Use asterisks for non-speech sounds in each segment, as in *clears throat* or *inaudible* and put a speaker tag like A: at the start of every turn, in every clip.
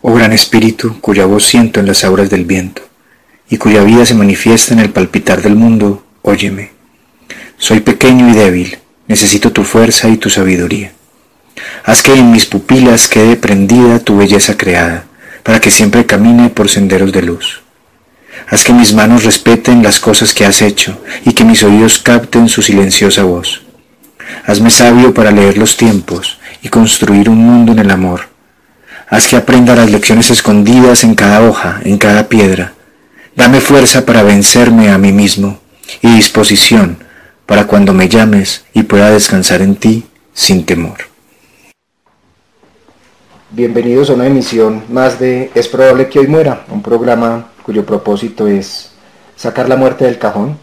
A: Oh gran espíritu, cuya voz siento en las auras del viento, y cuya vida se manifiesta en el palpitar del mundo, óyeme. Soy pequeño y débil, necesito tu fuerza y tu sabiduría. Haz que en mis pupilas quede prendida tu belleza creada, para que siempre camine por senderos de luz. Haz que mis manos respeten las cosas que has hecho y que mis oídos capten su silenciosa voz. Hazme sabio para leer los tiempos y construir un mundo en el amor. Haz que aprenda las lecciones escondidas en cada hoja, en cada piedra. Dame fuerza para vencerme a mí mismo y disposición para cuando me llames y pueda descansar en ti sin temor.
B: Bienvenidos a una emisión más de Es probable que hoy muera, un programa cuyo propósito es sacar la muerte del cajón,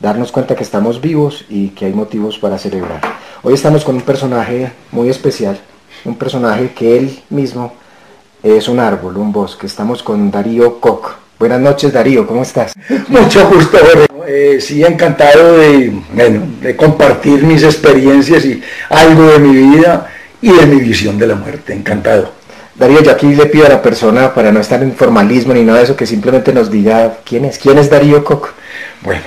B: darnos cuenta que estamos vivos y que hay motivos para celebrar. Hoy estamos con un personaje muy especial, un personaje que él mismo es un árbol, un bosque. Estamos con Darío Koch. Buenas noches Darío, ¿cómo estás? *laughs*
C: Mucho gusto, eh, sí, encantado de, de compartir mis experiencias y algo de mi vida y de mi visión de la muerte. Encantado.
B: Darío, yo aquí le pido a la persona, para no estar en formalismo ni nada de eso, que simplemente nos diga quién es. ¿Quién es Darío Koch?
C: Bueno,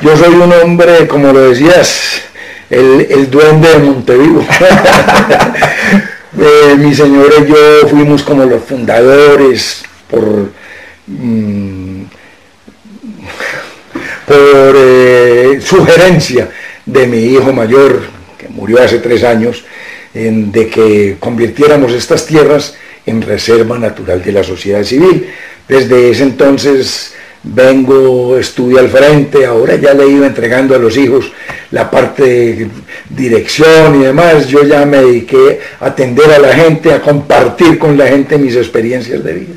C: yo soy un hombre, como lo decías, el, duende de Montevideo. *laughs* Eh, mi señora y yo fuimos como los fundadores por, mm, *laughs* eh, sugerencia de mi hijo mayor, que murió hace tres años, de que convirtiéramos estas tierras en reserva natural de la sociedad civil. Desde ese entonces vengo, estudio al frente, ahora ya le iba entregando a los hijos la parte de dirección y demás, yo ya me dediqué a atender a la gente, a compartir con la gente mis experiencias de vida.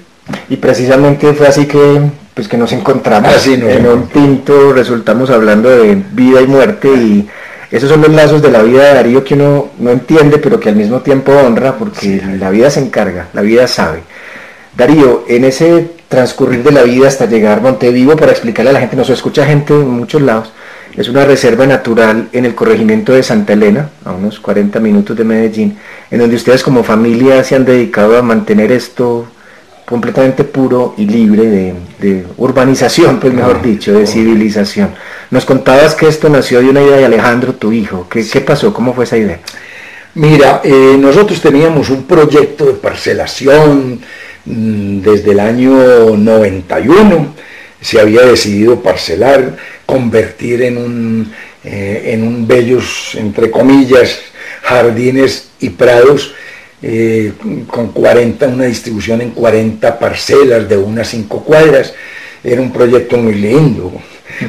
B: Y precisamente fue así que pues que nos encontramos
C: así
B: en un tinto, resultamos hablando de vida y muerte y esos son los lazos de la vida de Darío que uno no entiende, pero que al mismo tiempo honra, porque la vida se encarga, la vida sabe. Darío, en ese transcurrir de la vida hasta llegar a Montevivo, para explicarle a la gente, nos escucha gente en muchos lados, es una reserva natural en el corregimiento de Santa Elena, a unos 40 minutos de Medellín, en donde ustedes como familia se han dedicado a mantener esto completamente puro y libre de, urbanización, pues mejor dicho, de civilización. Nos contabas que esto nació de una idea de Alejandro, tu hijo. ¿Qué, qué pasó? ¿Cómo fue esa idea?
C: Mira, eh, nosotros teníamos un proyecto de parcelación desde el año 91. Se había decidido parcelar, convertir en un, eh, en un bellos, entre comillas, jardines y prados eh, con 40, una distribución en 40 parcelas de unas 5 cuadras. Era un proyecto muy lindo,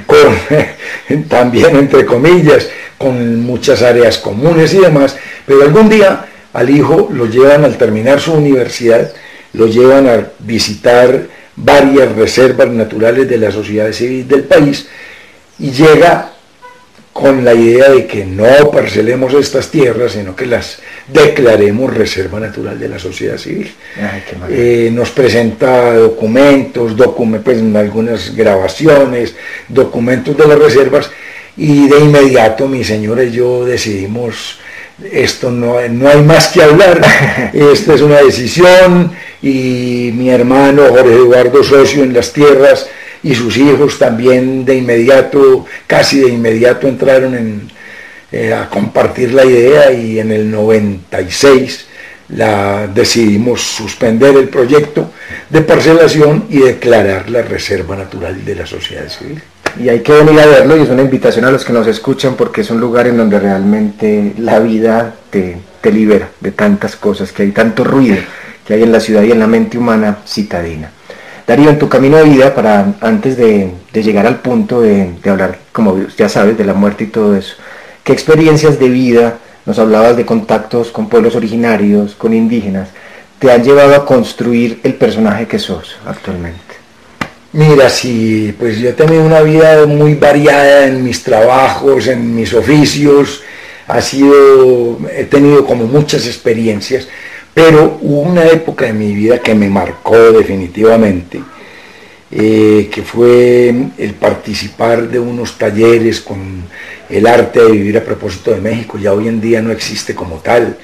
C: *laughs* también entre comillas, con muchas áreas comunes y demás, pero algún día al hijo lo llevan al terminar su universidad, lo llevan a visitar varias reservas naturales de la sociedad civil del país y llega con la idea de que no parcelemos estas tierras, sino que las declaremos reserva natural de la sociedad civil. Eh, nos presenta documentos, pues, algunas grabaciones, documentos de las reservas, y de inmediato mi señora y yo decidimos, esto no, no hay más que hablar, *laughs* esta es una decisión, y mi hermano Jorge Eduardo Socio en las tierras, y sus hijos también de inmediato, casi de inmediato entraron eh, a compartir la idea y en el 96 la, decidimos suspender el proyecto de parcelación y declarar la Reserva Natural de la Sociedad Civil.
B: Y hay que venir a verlo y es una invitación a los que nos escuchan porque es un lugar en donde realmente la vida te, te libera de tantas cosas, que hay tanto ruido que hay en la ciudad y en la mente humana citadina. Darío, en tu camino de vida, para antes de, llegar al punto de, hablar, como ya sabes, de la muerte y todo eso, ¿qué experiencias de vida, nos hablabas de contactos con pueblos originarios, con indígenas, te han llevado a construir el personaje que sos actualmente?
C: Mira, sí, pues yo he tenido una vida muy variada en mis trabajos, en mis oficios, ha sido, he tenido como muchas experiencias pero hubo una época de mi vida que me marcó definitivamente, eh, que fue el participar de unos talleres con el arte de vivir a propósito de México, ya hoy en día no existe como tal.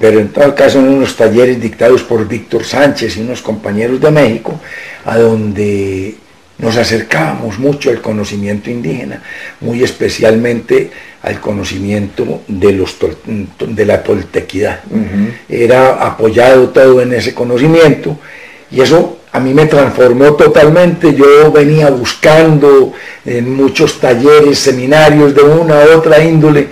C: Pero en todo caso en unos talleres dictados por Víctor Sánchez y unos compañeros de México, a donde nos acercábamos mucho al conocimiento indígena, muy especialmente al conocimiento de, los, de la toltequidad. Era apoyado todo en ese conocimiento y eso a mí me transformó totalmente. Yo venía buscando en muchos talleres, seminarios de una u otra índole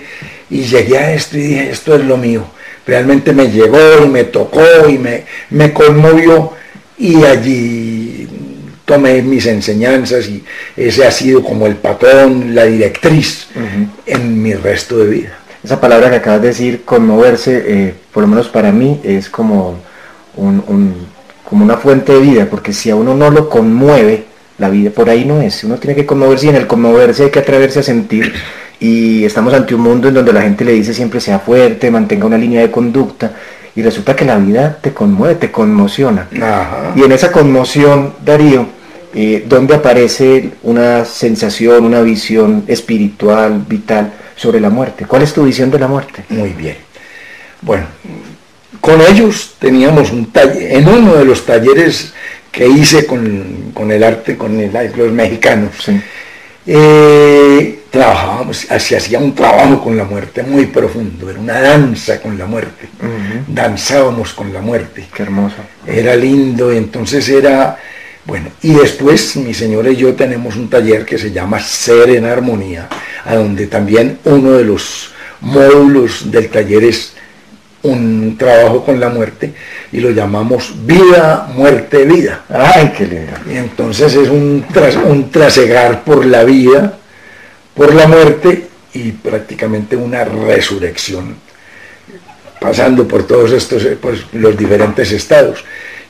C: y llegué a esto y dije, esto es lo mío. Realmente me llegó y me tocó y me, me conmovió y allí tomé mis enseñanzas y ese ha sido como el patrón, la directriz en mi resto de vida.
B: Esa palabra que acabas de decir, conmoverse, eh, por lo menos para mí, es como, como una fuente de vida, porque si a uno no lo conmueve, la vida por ahí no es. Uno tiene que conmoverse y en el conmoverse hay que atreverse a sentir. Y estamos ante un mundo en donde la gente le dice siempre sea fuerte, mantenga una línea de conducta y resulta que la vida te conmueve, te conmociona. Y en esa conmoción, Darío, eh, ¿dónde aparece una sensación, una visión espiritual, vital sobre la muerte? ¿Cuál es tu visión de la muerte?
C: Muy bien. Bueno, con ellos teníamos un taller, en uno de los talleres que hice con, el arte, con los mexicanos, eh, trabajábamos, se hacía un trabajo con la muerte muy profundo, era una danza con la muerte, danzábamos con la muerte.
B: Qué hermoso.
C: Era lindo, entonces era, bueno, y después mi señora y yo tenemos un taller que se llama Ser en Armonía, a donde también uno de los módulos del taller es un trabajo con la muerte y lo llamamos vida, muerte, vida.
B: ¡Ay, qué lindo!
C: Y entonces es un, un trasegar por la vida, por la muerte y prácticamente una resurrección, pasando por todos estos, pues, los diferentes estados.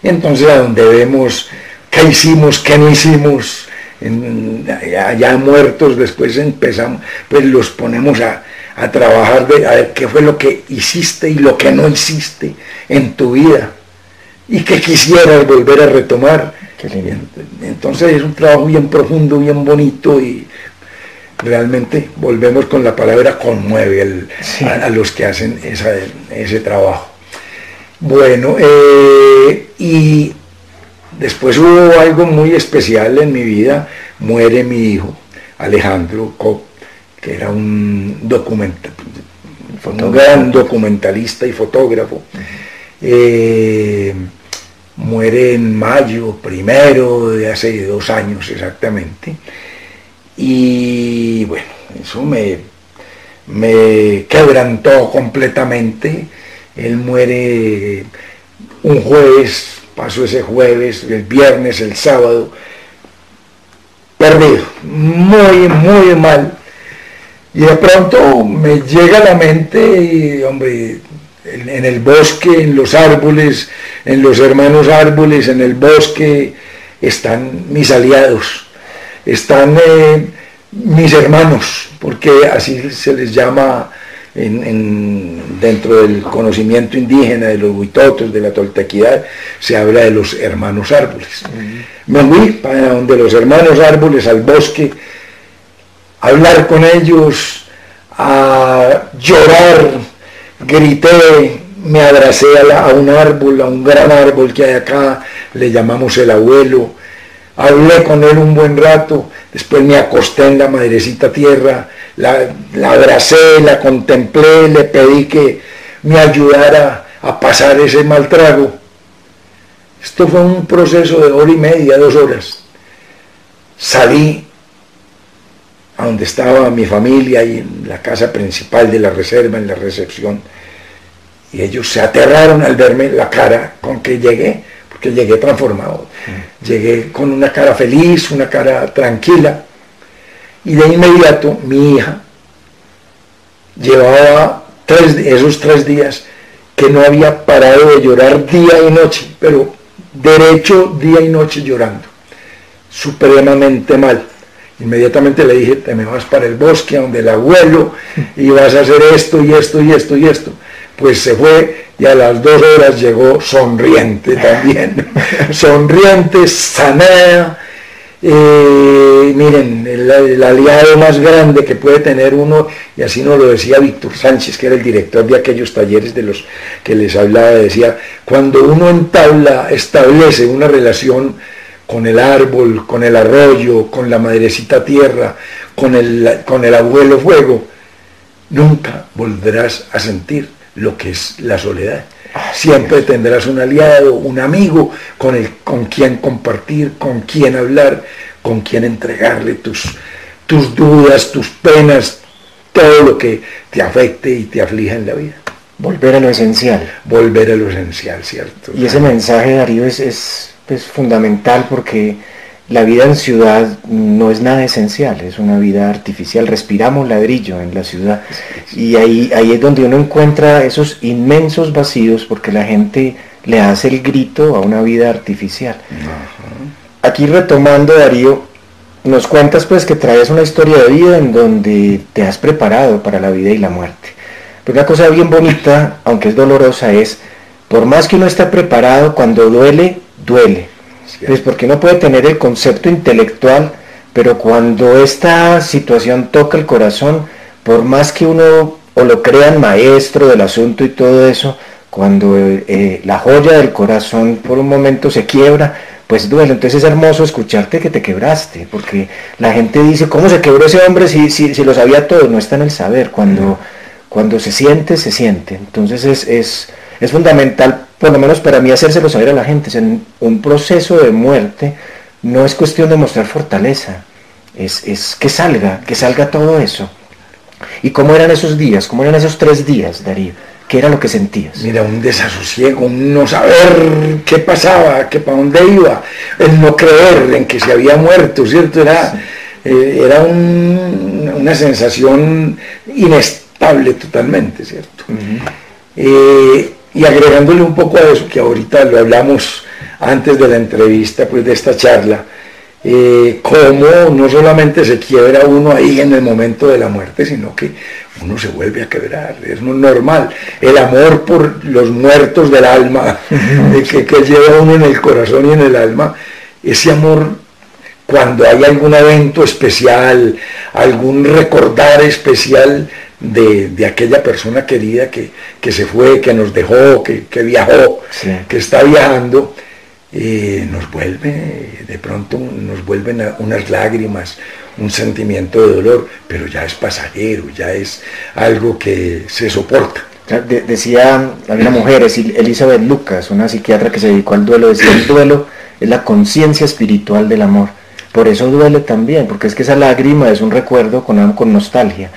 C: Y entonces a donde vemos qué hicimos, qué no hicimos, ya muertos, después empezamos, pues los ponemos a, a trabajar de a ver qué fue lo que hiciste y lo que no hiciste en tu vida y que quisieras volver a retomar. Entonces es un trabajo bien profundo, bien bonito y realmente volvemos con la palabra conmueve a, los que hacen ese trabajo. Bueno, eh, y después hubo algo muy especial en mi vida, muere mi hijo, Alejandro Cop que era un documenta, un gran documentalista y fotógrafo. Eh, muere en mayo primero de hace dos años exactamente. Y bueno, eso me, me quebrantó completamente. Él muere un jueves, pasó ese jueves, el viernes, el sábado, perdido, muy, muy mal. Y de pronto me llega a la mente, hombre, en, el bosque, en los árboles, en los hermanos árboles, en el bosque, están mis aliados, están eh, mis hermanos, porque así se les llama dentro del conocimiento indígena de los huitotos, de la toltequidad, se habla de los hermanos árboles. Me fui para donde los hermanos árboles, al bosque, hablar con ellos, a llorar, grité, me abracé a, un árbol, a un gran árbol que hay acá, le llamamos el abuelo, hablé con él un buen rato, después me acosté en la madrecita tierra, la, la abracé, la contemplé, le pedí que me ayudara a pasar ese mal trago. Esto fue un proceso de hora y media, dos horas. Salí a donde estaba mi familia y en la casa principal de la reserva, en la recepción. Y ellos se aterraron al verme la cara con que llegué, porque llegué transformado. Mm. Llegué con una cara feliz, una cara tranquila. Y de inmediato mi hija llevaba tres, esos tres días que no había parado de llorar día y noche, pero derecho día y noche llorando, supremamente mal. Inmediatamente le dije, te me vas para el bosque, donde el abuelo, y vas a hacer esto y esto y esto y esto. Pues se fue y a las dos horas llegó sonriente *laughs* también, sonriente, sanada, Eh, miren, el, aliado más grande que puede tener uno, y así nos lo decía Víctor Sánchez, que era el director de aquellos talleres de los que les hablaba, decía, cuando uno entabla, establece una relación con el árbol, con el arroyo, con la madrecita tierra, con el, con el abuelo fuego, nunca volverás a sentir lo que es la soledad. Siempre tendrás un aliado, un amigo con, el, con quien compartir, con quien hablar, con quien entregarle tus, tus dudas, tus penas, todo lo que te afecte y te aflija en la vida.
B: Volver a lo esencial.
C: Volver a lo esencial, ¿cierto?
B: Y ese mensaje, Darío, es, es, es fundamental porque la vida en ciudad no es nada esencial, es una vida artificial. Respiramos ladrillo en la ciudad y ahí, ahí es donde uno encuentra esos inmensos vacíos porque la gente le hace el grito a una vida artificial. Aquí retomando, Darío, nos cuentas pues que traes una historia de vida en donde te has preparado para la vida y la muerte. Pero una cosa bien bonita, aunque es dolorosa, es, por más que uno esté preparado, cuando duele, duele pues porque no puede tener el concepto intelectual, pero cuando esta situación toca el corazón, por más que uno o lo crean maestro del asunto y todo eso, cuando eh, la joya del corazón por un momento se quiebra, pues duele. Entonces es hermoso escucharte que te quebraste, porque la gente dice, ¿cómo se quebró ese hombre si, si, si lo sabía todo? No está en el saber, cuando, cuando se siente, se siente. Entonces es, es, es fundamental por lo menos para mí hacérselo saber a la gente, en un proceso de muerte no es cuestión de mostrar fortaleza, es, es que salga, que salga todo eso. ¿Y cómo eran esos días? ¿Cómo eran esos tres días, Darío? ¿Qué era lo que sentías?
C: Mira, un desasosiego, un no saber qué pasaba, qué para dónde iba, el no creer en que se había muerto, ¿cierto? Era, eh, era una sensación inestable totalmente, ¿cierto? Y agregándole un poco a eso, que ahorita lo hablamos antes de la entrevista, pues de esta charla, eh, cómo no solamente se quiebra uno ahí en el momento de la muerte, sino que uno se vuelve a quebrar, es normal. El amor por los muertos del alma, que, que lleva uno en el corazón y en el alma, ese amor cuando hay algún evento especial, algún recordar especial, de, aquella persona querida que, se fue, que nos dejó, que, viajó, que está viajando, eh, nos vuelve, de pronto nos vuelven unas lágrimas, un sentimiento de dolor, pero ya es pasajero, ya es algo que se soporta.
B: decía una mujer, Elizabeth Lucas, una psiquiatra que se dedicó al duelo, decía el duelo es la conciencia espiritual del amor. Por eso duele también, porque es que esa lágrima es un recuerdo con, con nostalgia.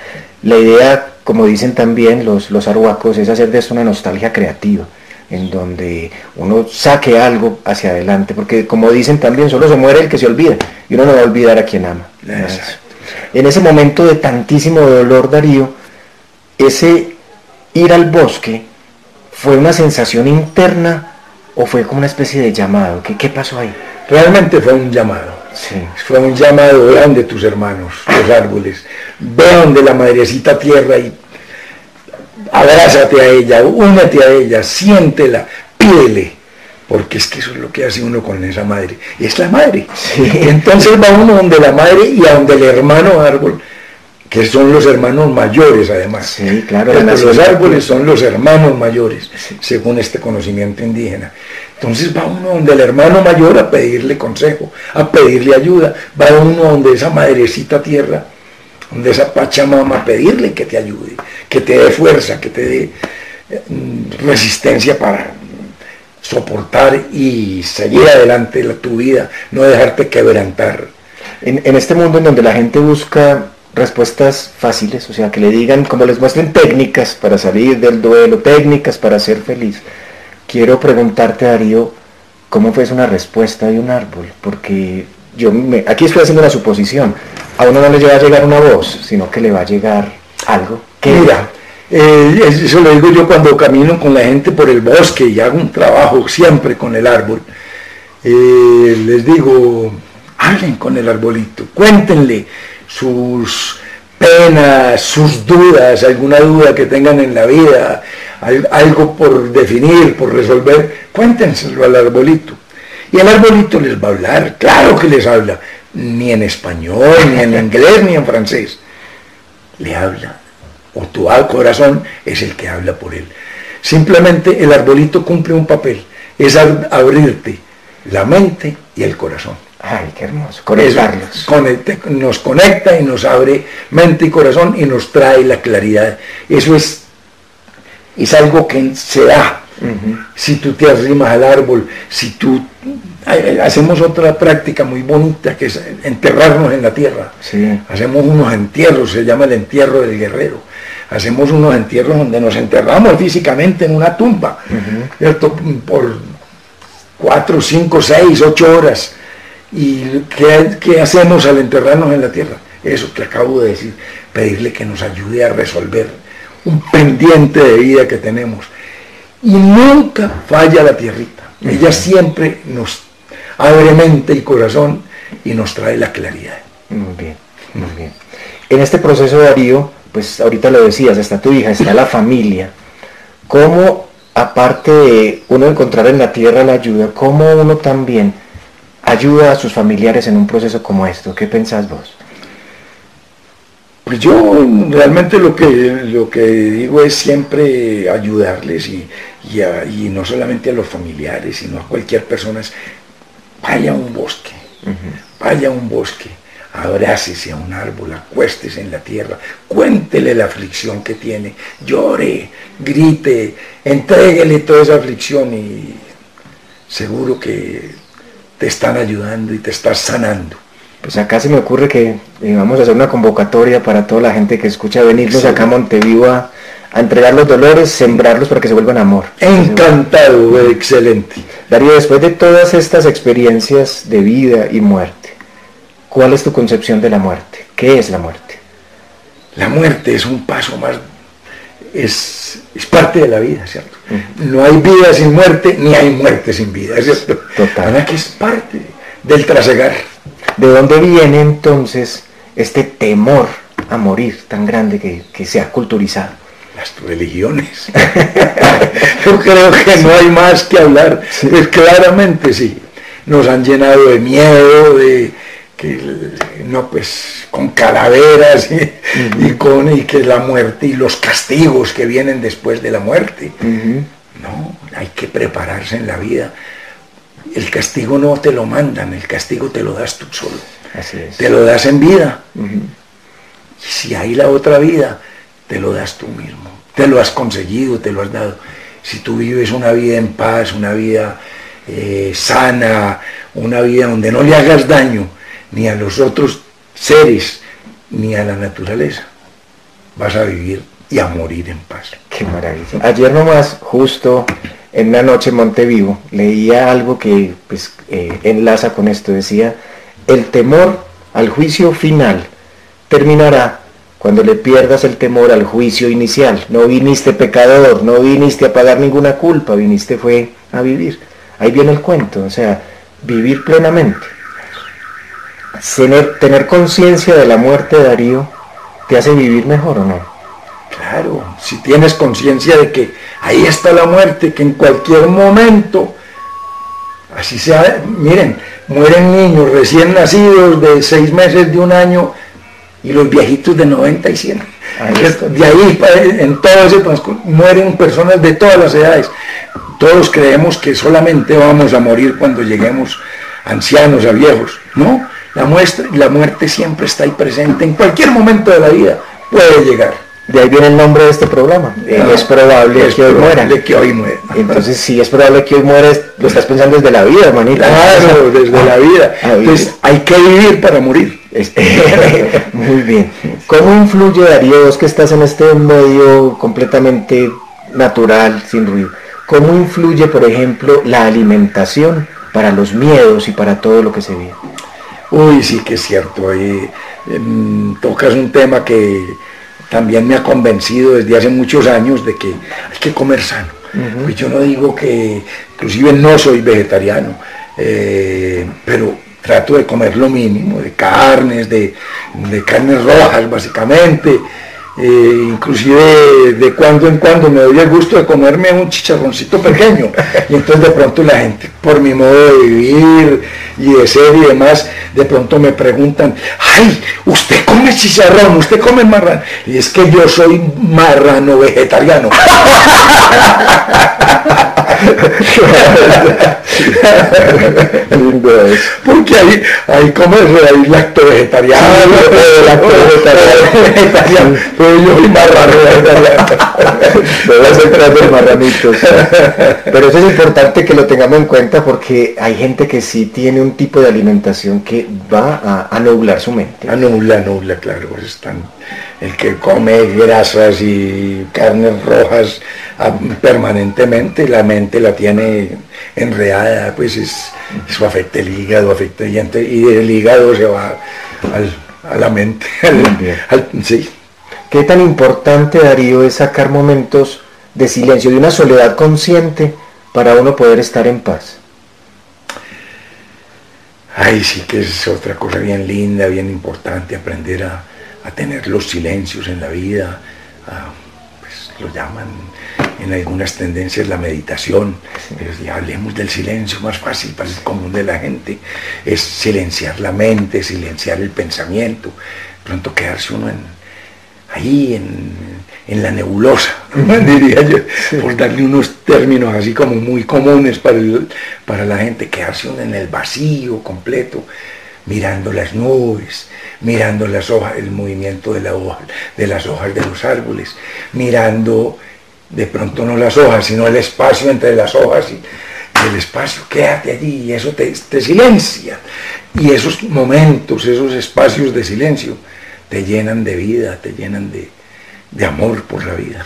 B: La idea, como dicen también los, los arhuacos, es hacer de esto una nostalgia creativa, en donde uno saque algo hacia adelante, porque como dicen también, solo se muere el que se olvida, y uno no va a olvidar a quien ama. En ese momento de tantísimo dolor, Darío, ese ir al bosque fue una sensación interna o fue como una especie de llamado. ¿Qué, qué pasó ahí?
C: Realmente fue un llamado fue un llamado, ve donde tus hermanos, los árboles, ve donde la madrecita tierra y abrázate a ella, únete a ella, siéntela, pídele, porque es que eso es lo que hace uno con esa madre, es la madre. Entonces va uno donde la madre y a donde el hermano árbol, que son los hermanos mayores además.
B: Sí, claro.
C: Los árboles son los hermanos mayores, según este conocimiento indígena. Entonces va uno donde el hermano mayor a pedirle consejo, a pedirle ayuda, va uno donde esa madrecita tierra, donde esa pachamama a pedirle que te ayude, que te dé fuerza, que te dé mm, resistencia para soportar y seguir adelante la, tu vida, no dejarte quebrantar.
B: En, en este mundo en donde la gente busca respuestas fáciles, o sea, que le digan, como les muestren técnicas para salir del duelo, técnicas para ser feliz quiero preguntarte, Darío, ¿cómo fue una respuesta de un árbol? Porque yo me, aquí estoy haciendo una suposición. A uno no le va a llegar una voz, sino que le va a llegar algo.
C: Mira, eh, eso lo digo yo cuando camino con la gente por el bosque y hago un trabajo siempre con el árbol. Eh, les digo, hablen con el arbolito, cuéntenle sus penas, sus dudas, alguna duda que tengan en la vida, algo por definir, por resolver, cuéntenselo al arbolito. Y el arbolito les va a hablar, claro que les habla, ni en español, ni en inglés, ni en francés. Le habla. O tu corazón es el que habla por él. Simplemente el arbolito cumple un papel, es abrirte la mente y el corazón.
B: Ay, qué hermoso. Conectarlos.
C: nos conecta y nos abre mente y corazón y nos trae la claridad. Eso es, es algo que se da. Si tú te arrimas al árbol, si tú hacemos otra práctica muy bonita que es enterrarnos en la tierra. Hacemos unos entierros, se llama el entierro del guerrero. Hacemos unos entierros donde nos enterramos físicamente en una tumba, Por cuatro, cinco, seis, ocho horas ¿Y qué, hacemos al enterrarnos en la tierra? Eso que acabo de decir, pedirle que nos ayude a resolver un pendiente de vida que tenemos. Y nunca falla la tierrita. Ella siempre nos abre mente y corazón y nos trae la claridad.
B: Muy bien, muy bien. En este proceso, Darío, pues ahorita lo decías, está tu hija, está la familia. ¿Cómo, aparte de uno encontrar en la tierra la ayuda, cómo uno también ayuda a sus familiares en un proceso como esto. ¿Qué pensás vos?
C: Pues yo realmente lo que, lo que digo es siempre ayudarles y, y, no solamente a los familiares, sino a cualquier persona. Vaya a un bosque, vaya a un bosque, abrácese a un árbol, acuéstese en la tierra, cuéntele la aflicción que tiene, llore, grite, entréguele toda esa aflicción y seguro que te están ayudando y te estás sanando.
B: Pues acá se me ocurre que eh, vamos a hacer una convocatoria para toda la gente que escucha venirnos acá a Montevideo a, entregar los dolores, sembrarlos para que se vuelvan amor.
C: Encantado, excelente.
B: Darío, después de todas estas experiencias de vida y muerte, ¿cuál es tu concepción de la muerte? ¿Qué es la muerte?
C: La muerte es un paso más, es, es parte de la vida, ¿cierto? No hay vida sin muerte, ni hay muerte sin vida, ¿cierto? Total. que es parte del trasegar.
B: ¿De dónde viene entonces este temor a morir tan grande que, se ha culturizado?
C: Las religiones. *laughs* Yo creo que no hay más que hablar. Pues claramente sí. Nos han llenado de miedo, de que no pues con calaveras y, con y que la muerte y los castigos que vienen después de la muerte. No, hay que prepararse en la vida. El castigo no te lo mandan, el castigo te lo das tú solo. Te lo das en vida. Si hay la otra vida, te lo das tú mismo. Te lo has conseguido, te lo has dado. Si tú vives una vida en paz, una vida eh, sana, una vida donde no le hagas daño, ni a los otros seres, ni a la naturaleza. Vas a vivir y a morir en paz.
B: Qué maravilla. Ayer nomás, justo en la noche en Montevivo, leía algo que pues, eh, enlaza con esto. Decía, el temor al juicio final terminará cuando le pierdas el temor al juicio inicial. No viniste pecador, no viniste a pagar ninguna culpa, viniste fue a vivir. Ahí viene el cuento, o sea, vivir plenamente tener, conciencia de la muerte de Darío te hace vivir mejor o no?
C: Claro, si tienes conciencia de que ahí está la muerte, que en cualquier momento, así sea, miren, mueren niños recién nacidos de seis meses, de un año, y los viejitos de 90 y 100. *laughs* de ahí, en todo ese mueren personas de todas las edades. Todos creemos que solamente vamos a morir cuando lleguemos ancianos, a viejos. No, la, la muerte siempre está ahí presente, en cualquier momento de la vida puede llegar.
B: De ahí viene el nombre de este programa. Ah, es probable que hoy muera.
C: que hoy muera.
B: Entonces, si es probable que hoy mueres, lo estás pensando desde la vida, hermanita.
C: Claro, desde la vida. Ah, Entonces, hay que vivir para morir. *laughs*
B: Muy bien. ¿Cómo influye, Darío, vos que estás en este medio completamente natural, sin ruido? ¿Cómo influye, por ejemplo, la alimentación para los miedos y para todo lo que se vive?
C: Uy, sí que es cierto. Ahí, em, tocas un tema que también me ha convencido desde hace muchos años de que hay que comer sano. Pues yo no digo que, inclusive no soy vegetariano, eh, pero trato de comer lo mínimo, de carnes, de, carnes rojas básicamente, Eh, inclusive de cuando en cuando me doy el gusto de comerme un chicharroncito pequeño. Y entonces de pronto la gente por mi modo de vivir y de ser y demás de pronto me preguntan ay usted come chicharrón usted come marrano y es que yo soy marrano vegetariano *laughs* *laughs* Porque ahí, ahí comes ahí lacto vegetariano, lacto *laughs* vegetariano, pero yo soy marrano *laughs*
B: marranitos. Pero eso es importante que lo tengamos en cuenta porque hay gente que sí tiene un tipo de alimentación que va a, a nublar su mente.
C: A nubla, nubla, claro, pues están el que come grasas y carnes rojas ah, permanentemente, la mente la tiene enredada, pues es, eso afecta el hígado, afecta y, y el hígado se va a la mente. *laughs*
B: sí. ¿Qué tan importante, Darío, es sacar momentos de silencio, de una soledad consciente para uno poder estar en paz?
C: Ay, sí que es otra cosa bien linda, bien importante, aprender a, a tener los silencios en la vida, pues lo llaman en algunas tendencias la meditación, ya hablemos del silencio más fácil para el común de la gente, es silenciar la mente, silenciar el pensamiento, pronto quedarse uno en, ahí en, la nebulosa, *laughs* diría yo, por darle unos términos así como muy comunes para, para la gente, quedarse uno en el vacío completo, mirando las nubes, mirando las hojas, el movimiento de, la hoja, de las hojas de los árboles, mirando de pronto no las hojas, sino el espacio entre las hojas y, el espacio, quédate allí y eso te, silencia. Y esos momentos, esos espacios de silencio, te llenan de vida, te llenan de, de amor por la vida.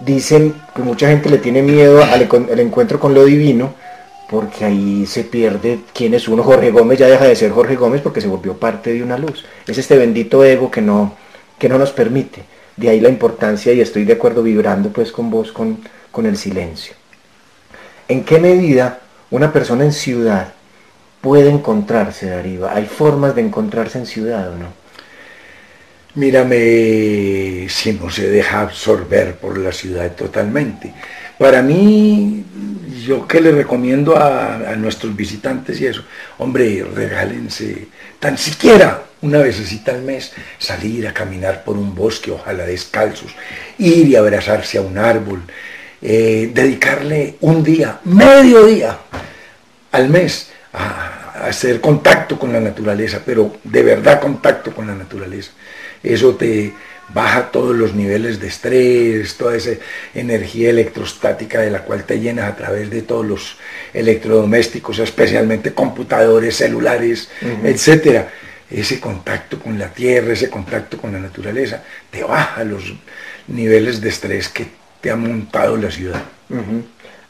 B: Dicen que mucha gente le tiene miedo al encuentro con lo divino, porque ahí se pierde quién es uno. Jorge Gómez ya deja de ser Jorge Gómez porque se volvió parte de una luz. Es este bendito ego que no, que no nos permite. De ahí la importancia, y estoy de acuerdo vibrando pues con vos, con, con el silencio. ¿En qué medida una persona en ciudad puede encontrarse, Darío? ¿Hay formas de encontrarse en ciudad o no?
C: Mírame si no se deja absorber por la ciudad totalmente. Para mí, yo que le recomiendo a, nuestros visitantes y eso, hombre, regálense tan siquiera una vez al mes, salir a caminar por un bosque, ojalá descalzos, ir y abrazarse a un árbol, eh, dedicarle un día, medio día al mes a hacer contacto con la naturaleza, pero de verdad contacto con la naturaleza. Eso te, baja todos los niveles de estrés, toda esa energía electrostática de la cual te llenas a través de todos los electrodomésticos, especialmente computadores, celulares, etcétera. Ese contacto con la tierra, ese contacto con la naturaleza, te baja los niveles de estrés que te ha montado la ciudad.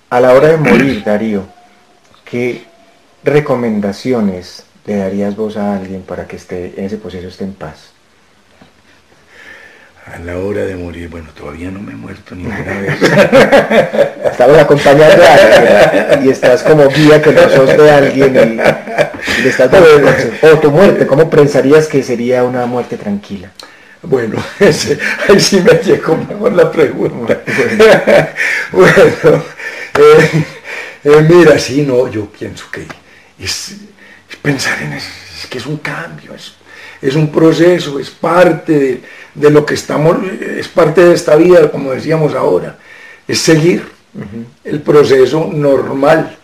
B: A la hora de morir, *clears throat* Darío, ¿qué recomendaciones le darías vos a alguien para que esté en ese proceso esté en paz?
C: A la hora de morir, bueno, todavía no me he muerto ni una *laughs* vez.
B: Estabas acompañando a alguien y estás como guía que no sos de alguien y, le estás dando O tu muerte, ¿cómo pensarías que sería una muerte tranquila?
C: Bueno, *laughs* ahí sí me llegó mejor la pregunta. *laughs* bueno, eh, eh, mira, sí, no, yo pienso que es, pensar en eso, es que es un cambio, es, es un proceso, es parte de de lo que estamos, es parte de esta vida, como decíamos ahora, es seguir el proceso normal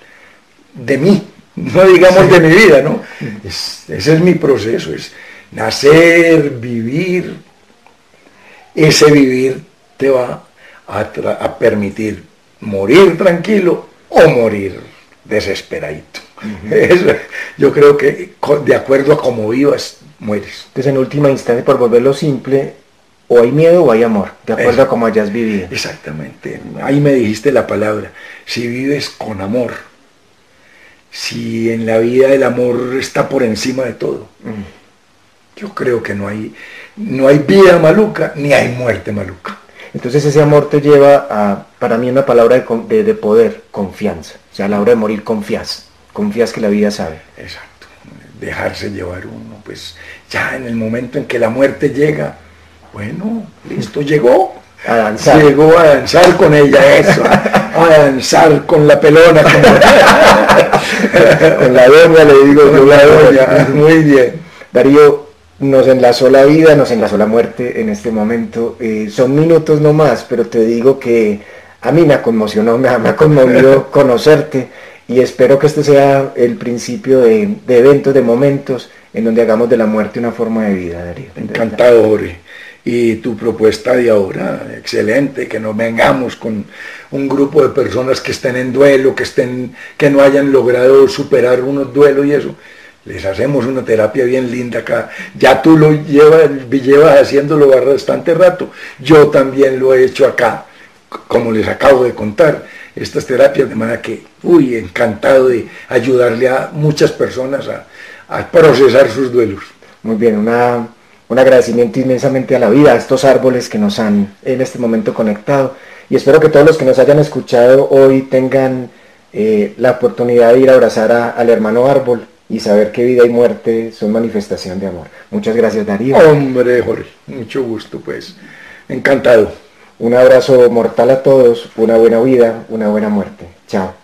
C: de mí, no digamos de mi vida, ¿no? ese es mi proceso, es nacer, vivir, ese vivir te va a, permitir morir tranquilo o morir desesperadito. *laughs* yo creo que de acuerdo a cómo vivas, mueres.
B: Entonces en última instancia, por volverlo simple, o hay miedo o hay amor, de acuerdo a cómo hayas vivido.
C: Exactamente, ahí me dijiste la palabra, si vives con amor, si en la vida el amor está por encima de todo, mm. yo creo que no hay, no hay vida maluca ni hay muerte maluca.
B: Entonces ese amor te lleva a, para mí, una palabra de, de, poder, confianza. O sea, a la hora de morir confías, confías que la vida sabe.
C: Exacto, dejarse llevar uno, pues ya en el momento en que la muerte llega, Bueno, listo, llegó.
B: A danzar.
C: Llegó a danzar con ella, eso, a, danzar con la pelona.
B: con la *laughs* doña, le digo
C: con la doña, muy bien.
B: Darío, nos enlazó la vida, nos enlazó la muerte en este momento. Eh, son minutos no más, pero te digo que a mí me conmocionó, me, me ha conmovido *laughs* conocerte y espero que este sea el principio de, eventos, de momentos en donde hagamos de la muerte una forma de vida, Darío.
C: Encantado, Jorge. Y tu propuesta de ahora, excelente, que nos vengamos con un grupo de personas que estén en duelo, que estén, que no hayan logrado superar unos duelos y eso. Les hacemos una terapia bien linda acá. Ya tú lo llevas, llevas haciéndolo bastante rato. Yo también lo he hecho acá, como les acabo de contar estas terapias, de manera que, uy, encantado de ayudarle a muchas personas a, procesar sus duelos.
B: Muy bien, una, un agradecimiento inmensamente a la vida, a estos árboles que nos han en este momento conectado. Y espero que todos los que nos hayan escuchado hoy tengan eh, la oportunidad de ir a abrazar al hermano árbol y saber que vida y muerte son manifestación de amor. Muchas gracias Darío.
C: Hombre, Jorge, mucho gusto pues. Encantado.
B: Un abrazo mortal a todos, una buena vida, una buena muerte. Chao.